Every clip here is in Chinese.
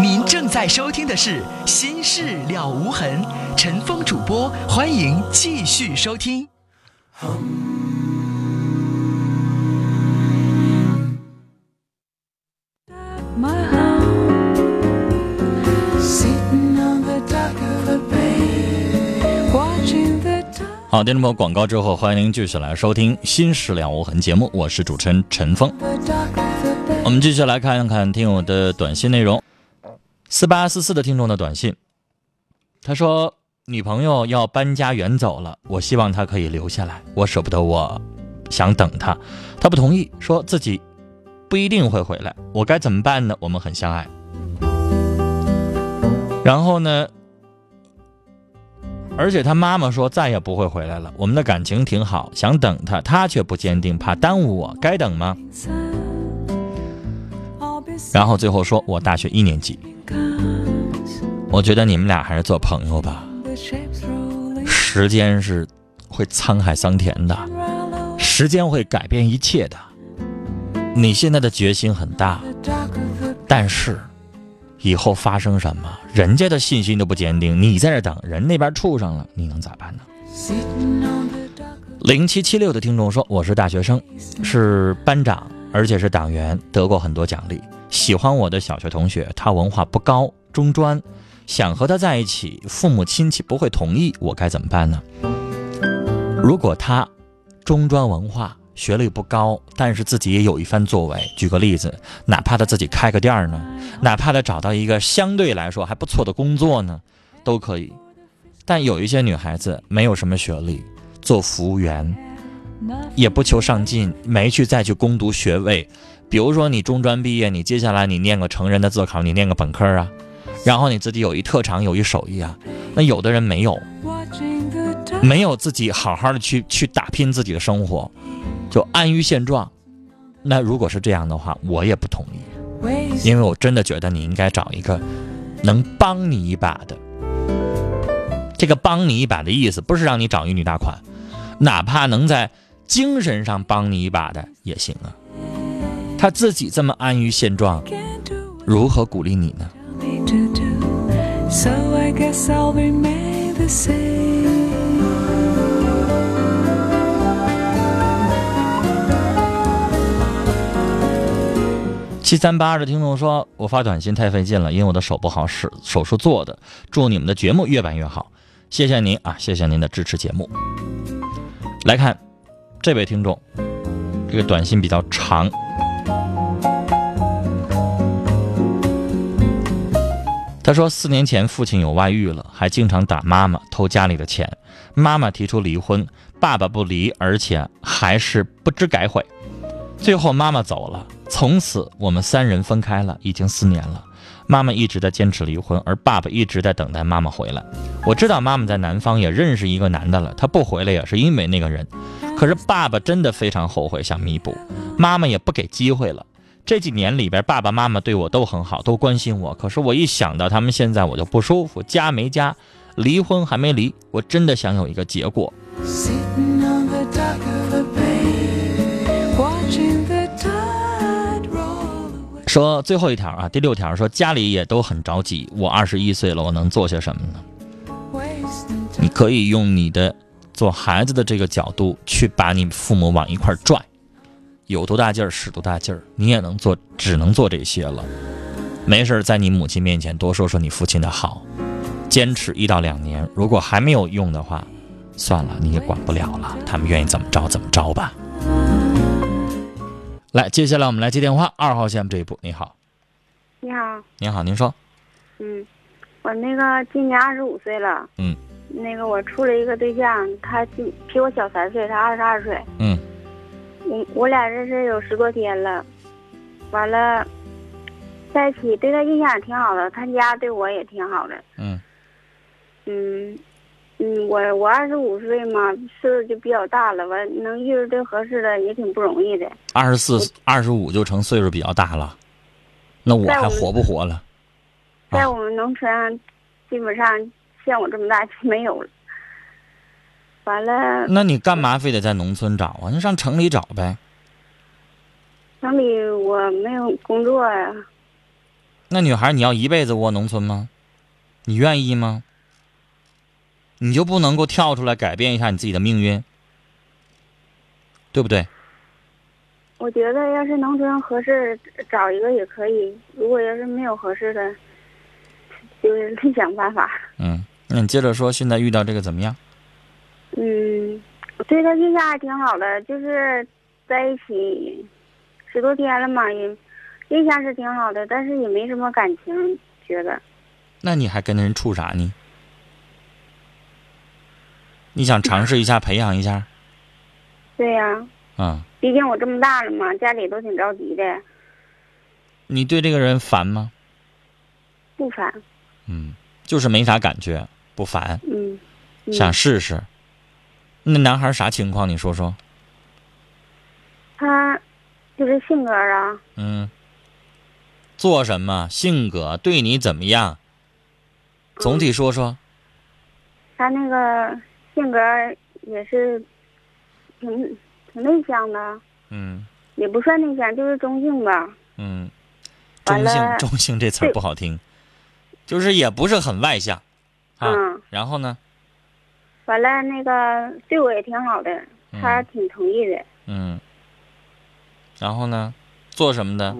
您正在收听的是《心事了无痕》，陈峰主播，欢迎继续收听。好，听众朋友，广告之后，欢迎您继续来收听《心事了无痕》节目，我是主持人陈峰。我们继续来看一看听友的短信内容。四八四四的听众的短信，他说女朋友要搬家远走了，我希望她可以留下来，我舍不得，我想等她，她不同意，说自己不一定会回来，我该怎么办呢？我们很相爱，然后呢？而且他妈妈说再也不会回来了。我们的感情挺好，想等他，他却不坚定，怕耽误我，该等吗？然后最后说我大学一年级，我觉得你们俩还是做朋友吧。时间是会沧海桑田的，时间会改变一切的。你现在的决心很大，但是。以后发生什么，人家的信心都不坚定，你在这等，人那边处上了，你能咋办呢？零七七六的听众说：“我是大学生，是班长，而且是党员，得过很多奖励。喜欢我的小学同学，他文化不高，中专，想和他在一起，父母亲戚不会同意，我该怎么办呢？如果他中专文化。”学历不高，但是自己也有一番作为。举个例子，哪怕他自己开个店儿呢，哪怕他找到一个相对来说还不错的工作呢，都可以。但有一些女孩子没有什么学历，做服务员，也不求上进，没去再去攻读学位。比如说你中专毕业，你接下来你念个成人的自考，你念个本科啊，然后你自己有一特长，有一手艺啊。那有的人没有，没有自己好好的去去打拼自己的生活。就安于现状，那如果是这样的话，我也不同意，因为我真的觉得你应该找一个能帮你一把的。这个帮你一把的意思，不是让你找一女大款，哪怕能在精神上帮你一把的也行啊。他自己这么安于现状，如何鼓励你呢？七三八二的听众说：“我发短信太费劲了，因为我的手不好使，手术做的。祝你们的节目越办越好，谢谢您啊，谢谢您的支持节目。”来看这位听众，这个短信比较长。他说：“四年前父亲有外遇了，还经常打妈妈，偷家里的钱。妈妈提出离婚，爸爸不离，而且还是不知改悔。最后妈妈走了。”从此，我们三人分开了，已经四年了。妈妈一直在坚持离婚，而爸爸一直在等待妈妈回来。我知道妈妈在南方也认识一个男的了，他不回来也是因为那个人。可是爸爸真的非常后悔，想弥补，妈妈也不给机会了。这几年里边，爸爸妈妈对我都很好，都关心我。可是我一想到他们现在，我就不舒服。家没家，离婚还没离，我真的想有一个结果。说最后一条啊，第六条说家里也都很着急。我二十一岁了，我能做些什么呢？你可以用你的做孩子的这个角度去把你父母往一块拽，有多大劲儿使多大劲儿。你也能做，只能做这些了。没事在你母亲面前多说说你父亲的好，坚持一到两年。如果还没有用的话，算了，你也管不了了。他们愿意怎么着怎么着吧。来，接下来我们来接电话。二号线这一步，你好。你好。你好，您说。嗯，我那个今年二十五岁了。嗯。那个我处了一个对象，他比比我小三岁，他二十二岁。嗯。我我俩认识有十多天了，完了，在一起对他印象也挺好的，他家对我也挺好的。嗯。嗯。嗯，我我二十五岁嘛，岁数就比较大了，完能遇着这合适的也挺不容易的。二十四、二十五就成岁数比较大了，那我还活不活了？在我们农村，基本上像我这么大就没有了。完了。那你干嘛非得在农村找啊？你上城里找呗。城里我没有工作呀。那女孩，你要一辈子窝农村吗？你愿意吗？你就不能够跳出来改变一下你自己的命运，对不对？我觉得要是农村合适，找一个也可以。如果要是没有合适的，就是 另想办法。嗯，那你接着说，现在遇到这个怎么样？嗯，我对他印象还挺好的，就是在一起十多天了嘛，也印象是挺好的，但是也没什么感情，觉得。那你还跟人处啥呢？你想尝试一下培养一下？对呀。嗯。毕竟我这么大了嘛，家里都挺着急的。你对这个人烦吗？不烦。嗯，就是没啥感觉，不烦。嗯。想试试。那男孩啥情况？你说说。他就是性格啊。嗯。做什么？性格对你怎么样？总体说说。他那个性格也是挺。挺内向的，嗯，也不算内向，就是中性吧。嗯，中性，中性这词儿不好听，就是也不是很外向，啊。然后呢？完了，那个对我也挺好的，他挺同意的。嗯。然后呢？做什么的？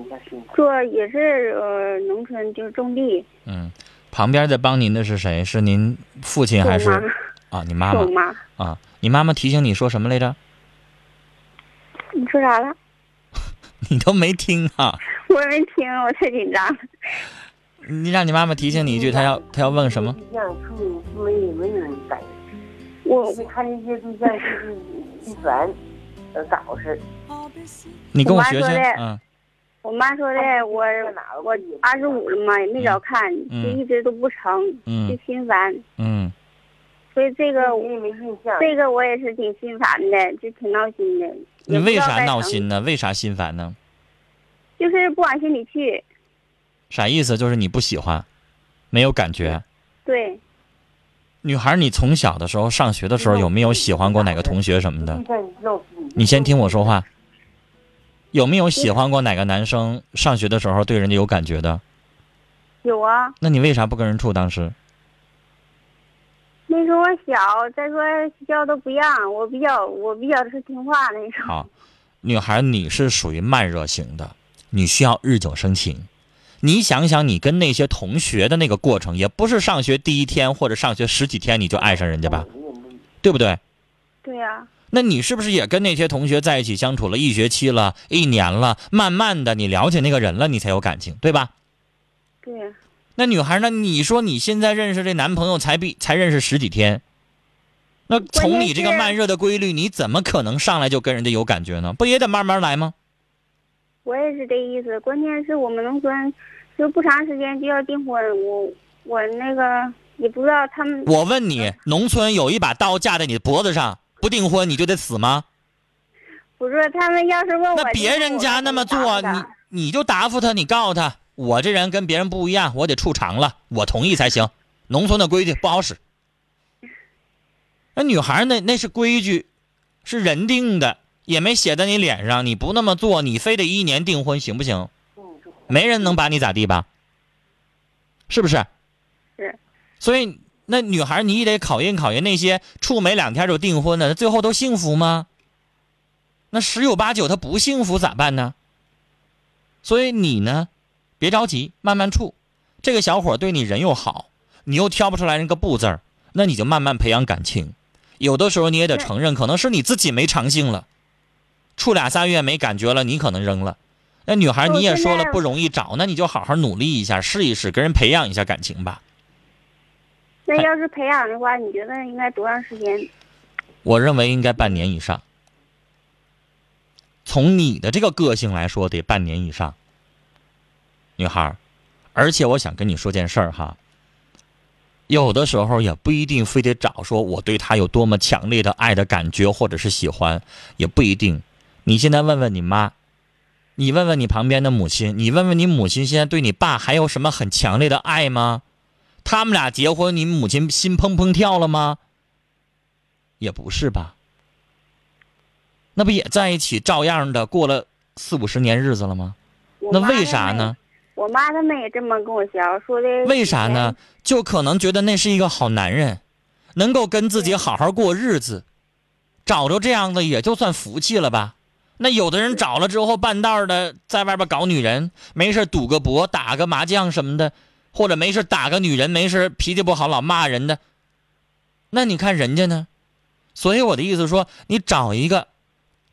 做也是呃，农村就是种地。嗯，旁边在帮您的是谁？是您父亲还是？啊，你妈妈。我妈。啊，你妈妈提醒你说什么来着？你说啥了？你都没听啊！我没听，我太紧张了。你让你妈妈提醒你一句，她要她要问什么？没没有人带。我看那些对象就是一传，呃，搞事。你跟我学学，嗯。我妈说的，我我二十五了嘛，也没少看，就一直都不成，就心烦。嗯。所以这个我没印象这个我也是挺心烦的，就挺闹心的。你为啥闹心呢？为啥心烦呢？就是不往心里去。啥意思？就是你不喜欢，没有感觉。对。女孩，你从小的时候上学的时候有没有喜欢过哪个同学什么的？你先听我说话。有没有喜欢过哪个男生？上学的时候对人家有感觉的？有啊。那你为啥不跟人处？当时？那时候我小，再说学校都不让我，比较我比较是听话那种。好，女孩，你是属于慢热型的，你需要日久生情。你想想，你跟那些同学的那个过程，也不是上学第一天或者上学十几天你就爱上人家吧？对不对？对呀。那你是不是也跟那些同学在一起相处了一学期了、一年了，慢慢的你了解那个人了，你才有感情，对吧？对。那女孩呢？你说你现在认识这男朋友才比才认识十几天，那从你这个慢热的规律，你怎么可能上来就跟人家有感觉呢？不也得慢慢来吗？我也是这意思。关键是我们农村就不长时间就要订婚，我我那个也不知道他们。我问你，农村有一把刀架在你的脖子上，不订婚你就得死吗？不是，他们要是问我，那别人家那么做，你你就答复他，你告诉他。我这人跟别人不一样，我得处长了，我同意才行。农村的规矩不好使。那女孩那那是规矩，是人定的，也没写在你脸上。你不那么做，你非得一年订婚，行不行？没人能把你咋地吧？是不是？是。所以那女孩，你也得考验考验那些处没两天就订婚的，最后都幸福吗？那十有八九他不幸福咋办呢？所以你呢？别着急，慢慢处。这个小伙对你人又好，你又挑不出来那个不字儿，那你就慢慢培养感情。有的时候你也得承认，可能是你自己没长性了。处俩仨月没感觉了，你可能扔了。那女孩你也说了不容易找，那你就好好努力一下，试一试，跟人培养一下感情吧。那要是培养的话，你觉得应该多长时间？我认为应该半年以上。从你的这个个性来说，得半年以上。女孩，而且我想跟你说件事儿哈。有的时候也不一定非得找说我对他有多么强烈的爱的感觉或者是喜欢，也不一定。你现在问问你妈，你问问你旁边的母亲，你问问你母亲现在对你爸还有什么很强烈的爱吗？他们俩结婚，你母亲心砰砰跳了吗？也不是吧。那不也在一起照样的过了四五十年日子了吗？那为啥呢？我妈他们也这么跟我讲，说的。为啥呢？？就可能觉得那是一个好男人，能够跟自己好好过日子，找着这样的也就算福气了吧。那有的人找了之后，半道的在外边搞女人，没事赌个博、打个麻将什么的，或者没事打个女人，没事脾气不好老骂人的。那你看人家呢？所以我的意思说，你找一个，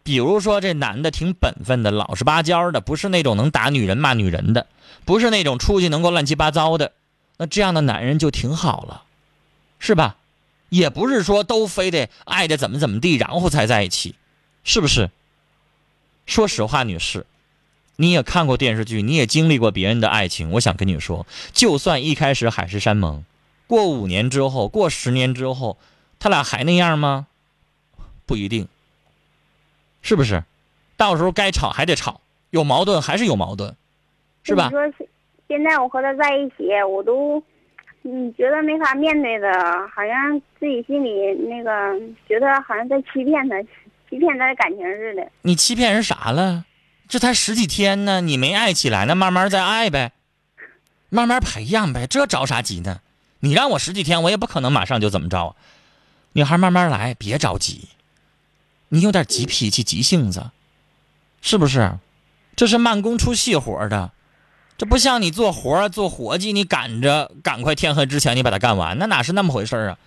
比如说这男的挺本分的，老实巴交的，不是那种能打女人、骂女人的，不是那种出去能够乱七八糟的，那这样的男人就挺好了，是吧？也不是说都非得爱的怎么怎么地，然后才在一起，是不是？说实话，女士，你也看过电视剧，你也经历过别人的爱情。我想跟你说，就算一开始海誓山盟，过五年之后，过十年之后，他俩还那样吗？不一定，是不是？到时候该吵还得吵，有矛盾还是有矛盾，是吧你？说现在我和他在一起，我都你觉得没法面对的，好像自己心里那个觉得好像在欺骗他，欺骗他的感情似的。你欺骗人啥了？这才十几天呢，你没爱起来呢，慢慢再爱呗，慢慢培养呗，这着啥急呢？你让我十几天，我也不可能马上就怎么着。女孩慢慢来，别着急。你有点急脾气、急性子，是不是？这是慢工出细活的，这不像你做活做活计，你赶着赶快天黑之前你把它干完，那哪是那么回事啊？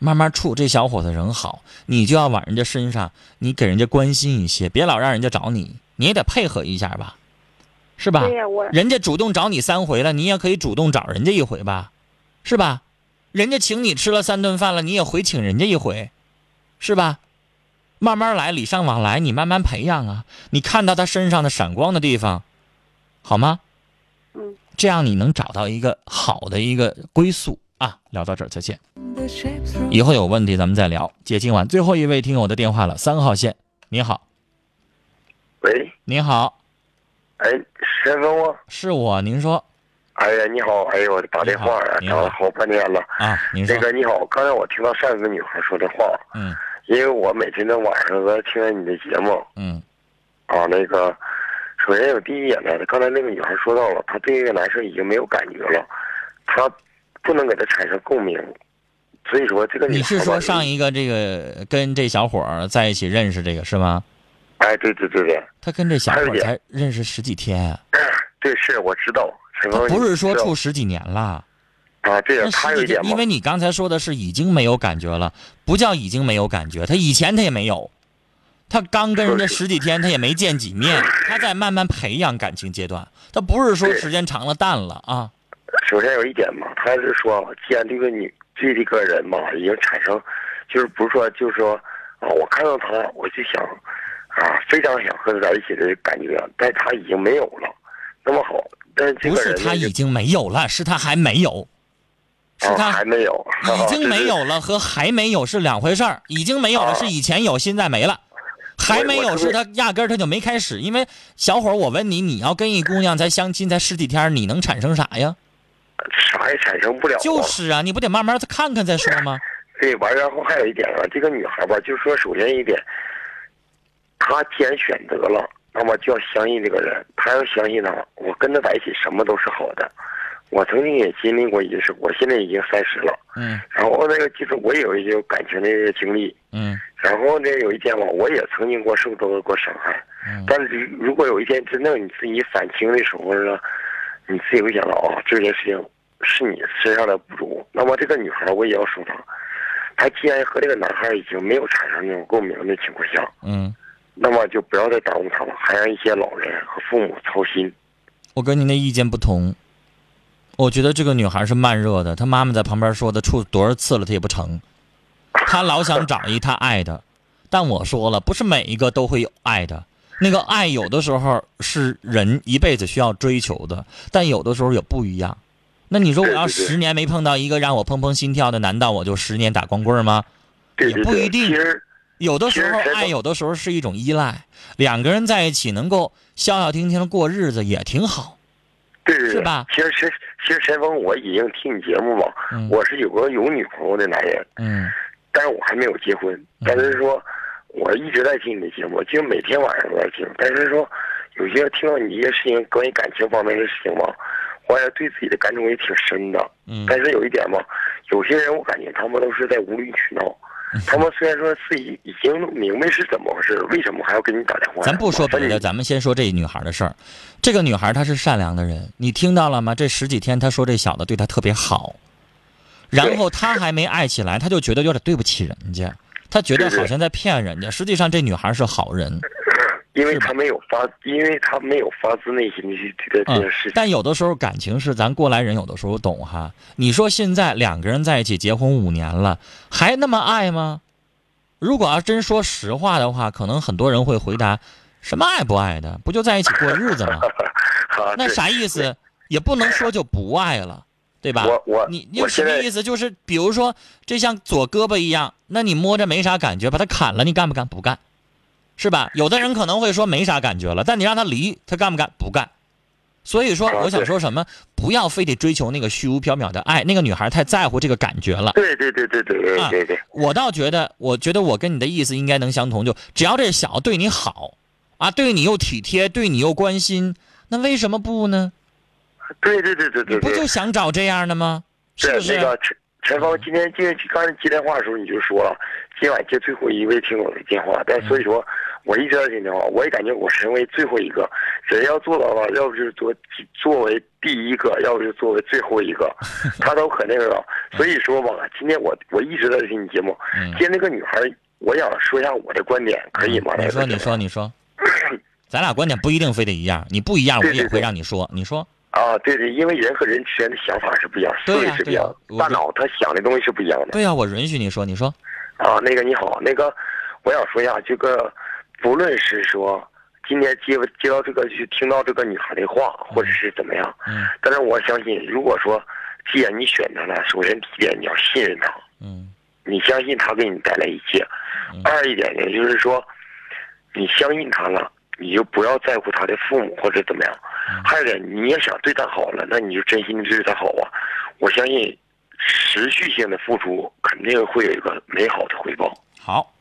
慢慢处，这小伙子人好，你就要往人家身上，你给人家关心一些，别老让人家找你，你也得配合一下吧，是吧？人家主动找你三回了，你也可以主动找人家一回吧，是吧？人家请你吃了三顿饭了，你也回请人家一回，是吧？慢慢来，礼尚往来，你慢慢培养啊。你看到他身上的闪光的地方，好吗？嗯，这样你能找到一个好的一个归宿啊。聊到这儿，再见。以后有问题咱们再聊。接今晚最后一位听友的电话了，三号线，你好，喂，你好，哎，先生吗？是我，您说哎呀，你好，哎呦，我打电话啊，你好打了好半天了。啊？您说那，个你好，刚才我听到上一个女孩说的话，嗯因为我每天的晚上在听你的节目嗯啊，那个，首先有第一点呢，刚才那个女孩说到了，她对那个男生已经没有感觉了，她不能给他产生共鸣，所以说这个你是说上一个这个跟这小伙儿在一起认识这个是吗？哎，对对对对，他跟这小伙才认识十几天，对是我知道，他不是说处十几年了。啊，对呀因，为你刚才说的是已经没有感觉了，不叫已经没有感觉，他以前他也没有，他刚跟人家十几天，他也没见几面，他在慢慢培养感情阶段，他不是说时间长了淡了啊。首先有一点嘛，他是说，既然这个女这这个人嘛已经产生，就是不是说就是说啊，我看到他我就想啊，非常想和他在一起的感觉，但他已经没有了。那么好，但是这不是个人呢就他已经没有了，是他还没有，是啊他还没有，已经 没有了和还没有是两回事儿，已经没有了啊是以前有，现在没了。还没有是他压根儿他就没开始，因为小伙儿，我问你，你要跟一姑娘才相亲才十几天，你能产生啥呀？啥也产生不了。就是啊，你不得慢慢看看再说吗？对，完然后还有一点啊，这个女孩吧，就是说，首先一点，她既然选择了，那么就要相信这个人，她要相信他，我跟他在一起什么都是好的。我曾经也经历过一件事，我现在已经三十了，嗯然后那个就是我也有一些感情的经历，嗯然后呢有一天吧，我也曾经过受到过伤害，嗯但是如果有一天真正你自己反清的时候呢，你自己会想到啊，这件事情是你身上的不足。那么这个女孩我也要说她，她既然和这个男孩已经没有产生那种共鸣的情况下，嗯，那么就不要再耽误她了，还让一些老人和父母操心。我跟您的意见不同。我觉得这个女孩是慢热的，她妈妈在旁边说的，处多少次了她也不成，她老想找一她爱的，但我说了，不是每一个都会有爱的。那个爱有的时候是人一辈子需要追求的，但有的时候也不一样。那你说我要十年没碰到一个让我怦怦心跳的，难道我就十年打光棍吗？也不一定其实有的时候爱，有的时候是一种依赖，两个人在一起能够消消停停的过日子也挺好。对对对，是吧其实其实其实陈峰，我已经听你节目嘛，嗯我是有个有女朋友的男人。嗯但是我还没有结婚，但是说我一直在听你的节目，就每天晚上都在听。但是说有些听到你一些事情关于感情方面的事情嘛，我也对自己的感触也挺深的。嗯但是有一点嘛，有些人我感觉他们都是在无理取闹。他们虽然说自己已经明白是怎么回事，为什么还要给你打电话？咱不说别的，咱们先说这女孩的事儿。这个女孩她是善良的人，你听到了吗？这十几天她说这小子对她特别好，然后她还没爱起来，她就觉得有点对不起人家，她觉得好像在骗人家。实际上这女孩是好人，因为他没有发，因为他没有发自内心的去对待这嗯件事情。但有的时候感情是咱过来人，有的时候懂哈。你说现在两个人在一起结婚五年了，还那么爱吗？如果要真说实话的话，可能很多人会回答：什么爱不爱的，不就在一起过日子吗？啊，那啥意思？也不能说就不爱了，对吧？我我你你什么意思？就是比如说，这像左胳膊一样，那你摸着没啥感觉，把它砍了，你干不干？不干，是吧？有的人可能会说没啥感觉了，但你让他离，他干不干？不干。所以说，啊我想说什么？不要非得追求那个虚无缥缈的爱。那个女孩太在乎这个感觉了。对对对对对对对，我倒觉得，我觉得我跟你的意思应该能相同，就只要这小子对你好，啊，对你又体贴，对你又关心，那为什么不呢？对对对对对对你不就。想找这样的吗？是不是？那个陈陈芳今天接刚才接电话的时候你就说了，今晚接最后一位听友的电话，但所以说我一直在接电话，我也感觉我身为最后一个人要做到了，要不就是作作为第一个，要不就作为最后一个，他都可那个了。所以说吧，今天我我一直在听你节目，嗯今天那个女孩，我想说一下我的观点，可以吗？你说，你说，你说，咱俩观点不一定非得一样，你不一样，我也会让你说。你说，啊，对对，因为人和人之间的想法是不一样，思维是不一样大脑他想的东西是不一样的。对呀、我允许你说。你说，啊，那个你好，那个我想说一下，这个不论是说今天接接到这个，去听到这个女孩的话，或者是怎么样，嗯但是我相信，如果说既然你选择了，首先第一点你要信任她，嗯你相信她给你带来一切；嗯二一点呢，就是说你相信她了，你就不要在乎他的父母或者怎么样。嗯还有一点，你也想对他好了，那你就真心的对他好啊！我相信持续性的付出肯定会有一个美好的回报。好，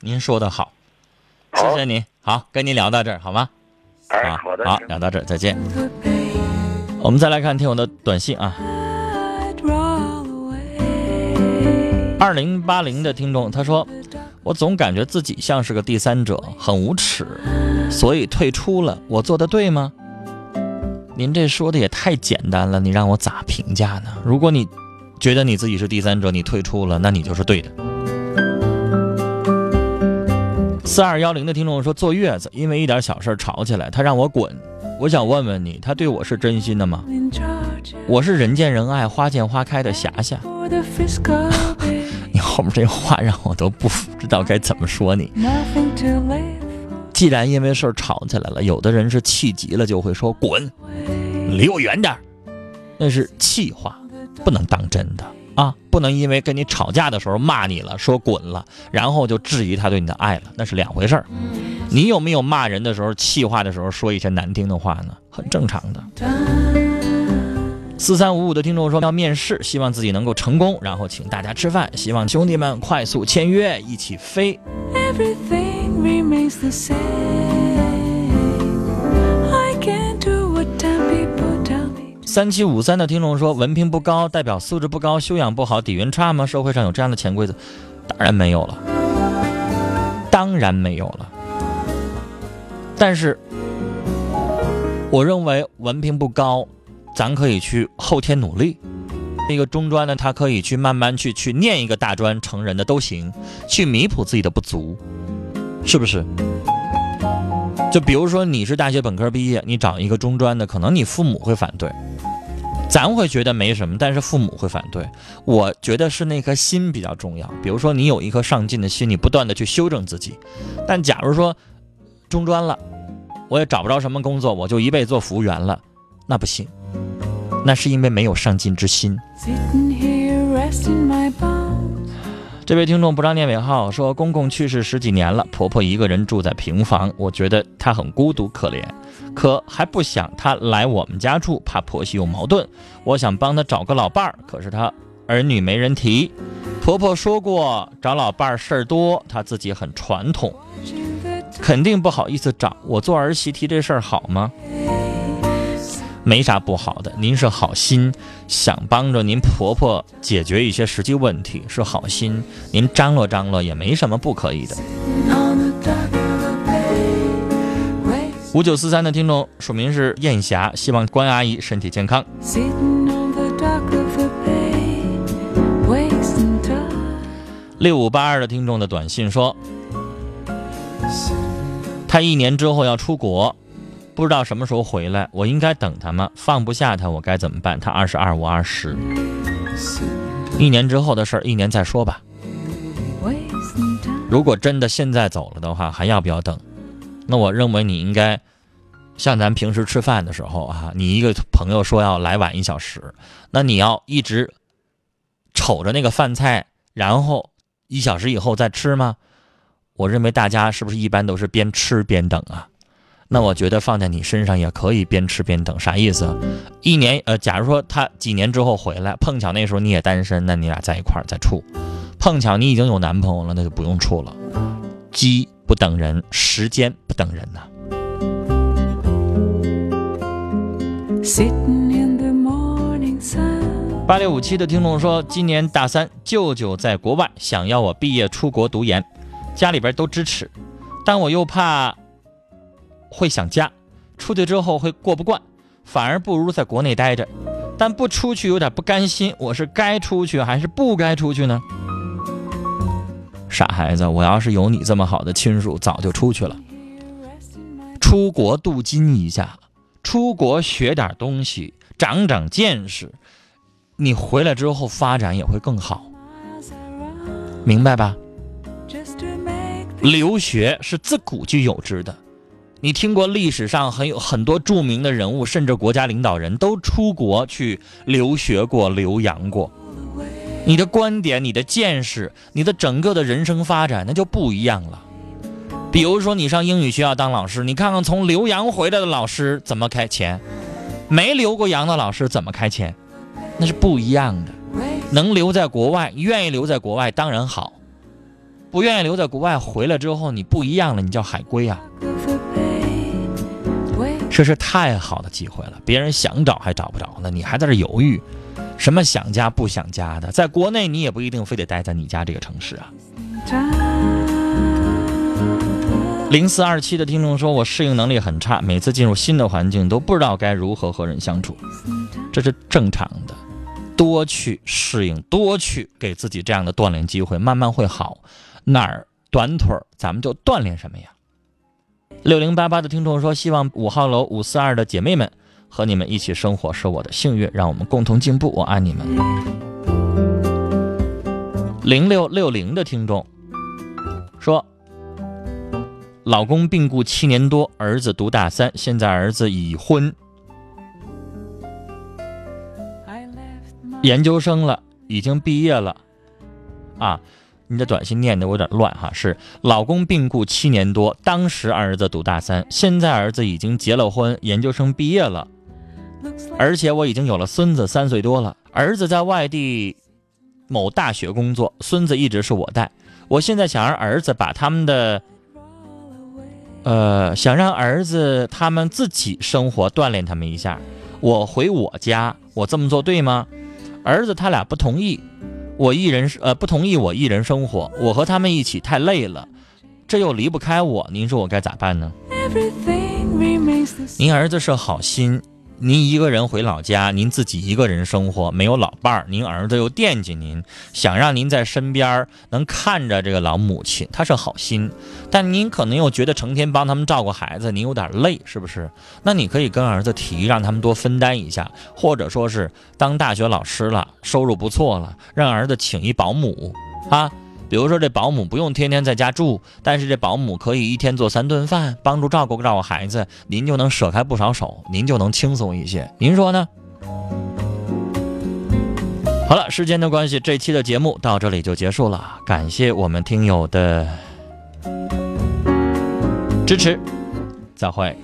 您说的好，谢好谢您。好，跟您聊到这儿好吗？哎，啊好的，好，聊到这儿，再见。我们再来看听友的短信啊，二零八零的听众他说，我总感觉自己像是个第三者，很无耻，所以退出了。我做的对吗？您这说的也太简单了，你让我咋评价呢？如果你觉得你自己是第三者，你退出了，那你就是对的。四二幺零的听众说，坐月子因为一点小事吵起来，他让我滚。我想问问你，他对我是真心的吗？我是人见人爱、花见花开的霞霞。你后面这话让我都不知道该怎么说你。既然因为事儿吵起来了，有的人是气急了就会说滚，离我远点儿，那是气话，不能当真的啊！不能因为跟你吵架的时候骂你了，说滚了，然后就质疑他对你的爱了，那是两回事儿。你有没有骂人的时候、气话的时候说一些难听的话呢？很正常的。四三五五的听众说要面试，希望自己能够成功，然后请大家吃饭，希望兄弟们快速签约，一起飞。Everything remains the same. I can't do what people tell me. 三七五三的听众说，文凭不高代表素质不高，修养不好，底蕴差吗？社会上有这样的潜规则？当然没有了，当然没有了。但是，我认为文凭不高，咱可以去后天努力。那个中专呢，他可以去慢慢去去念一个大专成人的都行，去弥补自己的不足，是不是？就比如说你是大学本科毕业，你找一个中专的，可能你父母会反对，咱会觉得没什么，但是父母会反对。我觉得是那颗心比较重要。比如说你有一颗上进的心，你不断的去修正自己。但假如说中专了，我也找不着什么工作，我就一辈子做服务员了，那不行，那是因为没有上进之心。这位听众不让念尾号说，公公去世十几年了，婆婆一个人住在平房，我觉得她很孤独可怜，可还不想她来我们家住，怕婆媳有矛盾。我想帮她找个老伴儿，可是她儿女没人提。婆婆说过找老伴儿事儿多，她自己很传统。肯定不好意思找我做儿媳提这事儿好吗？没啥不好的，您是好心，想帮着您婆婆解决一些实际问题，是好心，您张罗张罗也没什么不可以的。五九四三的听众署名是燕霞，希望关阿姨身体健康。六五八二的听众的短信说，他一年之后要出国，不知道什么时候回来，我应该等他吗？放不下他，我该怎么办？他二十二，我二十，一年之后的事儿，一年再说吧。如果真的现在走了的话，还要不要等？那我认为你应该像咱平时吃饭的时候啊，你一个朋友说要来晚一小时，那你要一直瞅着那个饭菜，然后一小时以后再吃吗？我认为大家是不是一般都是边吃边等啊？那我觉得放在你身上也可以边吃边等，啥意思啊？一年呃，假如说他几年之后回来，碰巧那时候你也单身，那你俩在一块儿再处。碰巧你已经有男朋友了，那就不用处了。鸡不等人，时间不等人呐.八六五七的听众说，今年大三，舅舅在国外，想要我毕业出国读研，家里边都支持，但我又怕会想家，出去之后会过不惯，反而不如在国内待着。但不出去有点不甘心，我是该出去还是不该出去呢？傻孩子，我要是有你这么好的亲属，早就出去了。出国镀金一下，出国学点东西，长长见识，你回来之后发展也会更好，明白吧留学是自古就有之的，你听过历史上很有很多著名的人物，甚至国家领导人都出国去留学过、留洋过。你的观点、你的见识、你的整个的人生发展，那就不一样了。比如说，你上英语学校当老师，你看看从留洋回来的老师怎么开钱，没留过洋的老师怎么开钱，那是不一样的。能留在国外，愿意留在国外当然好，不愿意留在国外，回来之后你不一样了，你叫海归啊，这是太好的机会了，别人想找还找不着呢，你还在这犹豫，什么想家不想家的，在国内你也不一定非得待在你家这个城市啊。零四二七的听众说，我适应能力很差，每次进入新的环境都不知道该如何和人相处，这是正常的。多去适应，多去给自己这样的锻炼机会，慢慢会好。哪儿短腿儿，咱们就锻炼什么呀？六零八八的听众说，希望五号楼五四二的姐妹们和你们一起生活是我的幸运，让我们共同进步，我爱你们。零六六零的听众说，老公病故七年多，儿子读大三，现在儿子已婚，研究生了，已经毕业了，啊，你的短信念的我有点乱哈，是老公病故七年多，当时儿子读大三，现在儿子已经结了婚，研究生毕业了，而且我已经有了孙子，三岁多了，儿子在外地某大学工作，孙子一直是我带，我现在想让儿子把他们的。呃，想让儿子他们自己生活，锻炼他们一下。我回我家，我这么做对吗？儿子他俩不同意，我一人呃不同意我一人生活，我和他们一起太累了，这又离不开我，您说我该咋办呢.您儿子是好心，您一个人回老家，您自己一个人生活，没有老伴儿，您儿子又惦记您，想让您在身边能看着这个老母亲，他是好心，但您可能又觉得成天帮他们照顾孩子，您有点累，是不是？那你可以跟儿子提，让他们多分担一下，或者说是当大学老师了，收入不错了，让儿子请一保姆啊。比如说这保姆不用天天在家住，但是这保姆可以一天做三顿饭，帮助照顾照顾孩子，您就能舍开不少手，您就能轻松一些。您说呢？好了，时间的关系，这期的节目到这里就结束了，感谢我们听友的支持，再会。